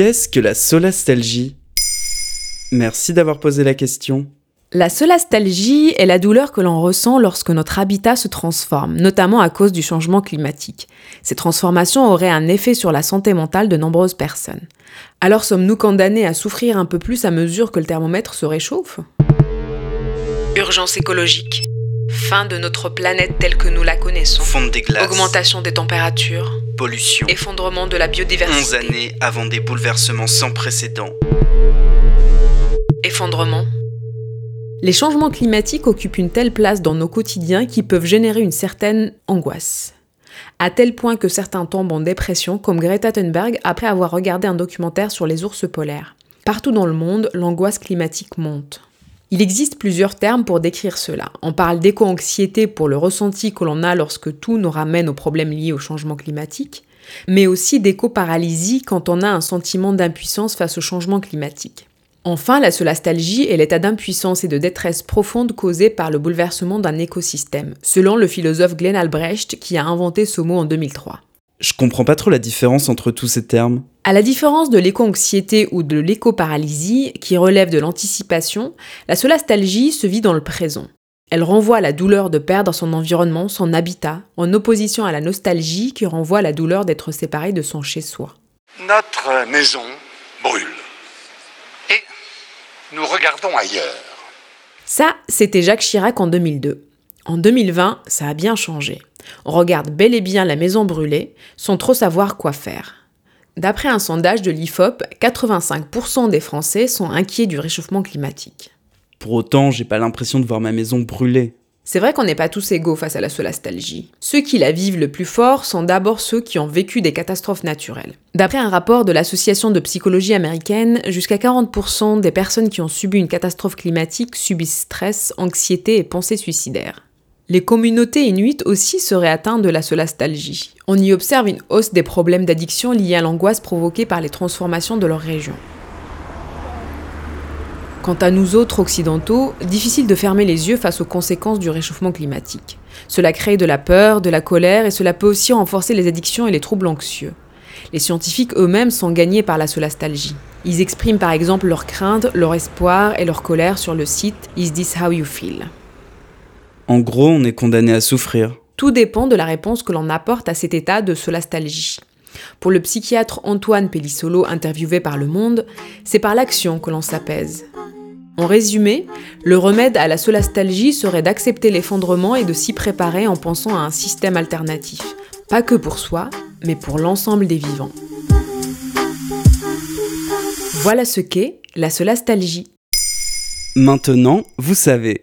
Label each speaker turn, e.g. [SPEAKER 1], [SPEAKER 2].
[SPEAKER 1] Qu'est-ce que la solastalgie? Merci d'avoir posé la question.
[SPEAKER 2] La solastalgie est la douleur que l'on ressent lorsque notre habitat se transforme, notamment à cause du changement climatique. Ces transformations auraient un effet sur la santé mentale de nombreuses personnes. Alors sommes-nous condamnés à souffrir un peu plus à mesure que le thermomètre se réchauffe? Urgence écologique. Fin de notre planète telle que nous la connaissons.
[SPEAKER 1] Fonte des glaces.
[SPEAKER 2] Augmentation des températures.
[SPEAKER 1] Pollution.
[SPEAKER 2] Effondrement de la biodiversité.
[SPEAKER 1] 11 années avant des bouleversements sans précédent.
[SPEAKER 2] Effondrement. Les changements climatiques occupent une telle place dans nos quotidiens qu'ils peuvent générer une certaine angoisse. À tel point que certains tombent en dépression, comme Greta Thunberg après avoir regardé un documentaire sur les ours polaires. Partout dans le monde, l'angoisse climatique monte. Il existe plusieurs termes pour décrire cela. On parle d'éco-anxiété pour le ressenti que l'on a lorsque tout nous ramène aux problèmes liés au changement climatique, mais aussi d'éco-paralysie quand on a un sentiment d'impuissance face au changement climatique. Enfin, la solastalgie est l'état d'impuissance et de détresse profonde causé par le bouleversement d'un écosystème, selon le philosophe Glenn Albrecht qui a inventé ce mot en 2003.
[SPEAKER 1] Je comprends pas trop la différence entre tous ces termes.
[SPEAKER 2] À la différence de l'éco-anxiété ou de l'éco-paralysie, qui relève de l'anticipation, la solastalgie se vit dans le présent. Elle renvoie à la douleur de perdre son environnement, son habitat, en opposition à la nostalgie qui renvoie à la douleur d'être séparé de son chez-soi.
[SPEAKER 3] Notre maison brûle. Et nous regardons ailleurs.
[SPEAKER 2] Ça, c'était Jacques Chirac en 2002. En 2020, ça a bien changé. On regarde bel et bien la maison brûlée sans trop savoir quoi faire. D'après un sondage de l'IFOP, 85% des Français sont inquiets du réchauffement climatique.
[SPEAKER 1] Pour autant, j'ai pas l'impression de voir ma maison brûler.
[SPEAKER 2] C'est vrai qu'on n'est pas tous égaux face à la solastalgie. Ceux qui la vivent le plus fort sont d'abord ceux qui ont vécu des catastrophes naturelles. D'après un rapport de l'Association de psychologie américaine, jusqu'à 40% des personnes qui ont subi une catastrophe climatique subissent stress, anxiété et pensées suicidaires. Les communautés inuites aussi seraient atteintes de la solastalgie. On y observe une hausse des problèmes d'addiction liés à l'angoisse provoquée par les transformations de leur région. Quant à nous autres occidentaux, difficile de fermer les yeux face aux conséquences du réchauffement climatique. Cela crée de la peur, de la colère et cela peut aussi renforcer les addictions et les troubles anxieux. Les scientifiques eux-mêmes sont gagnés par la solastalgie. Ils expriment par exemple leurs craintes, leur espoir et leur colère sur le site Is This How You Feel?
[SPEAKER 1] En gros, on est condamné à souffrir.
[SPEAKER 2] Tout dépend de la réponse que l'on apporte à cet état de solastalgie. Pour le psychiatre Antoine Pellissolo interviewé par Le Monde, c'est par l'action que l'on s'apaise. En résumé, le remède à la solastalgie serait d'accepter l'effondrement et de s'y préparer en pensant à un système alternatif. Pas que pour soi, mais pour l'ensemble des vivants. Voilà ce qu'est la solastalgie.
[SPEAKER 1] Maintenant, vous savez.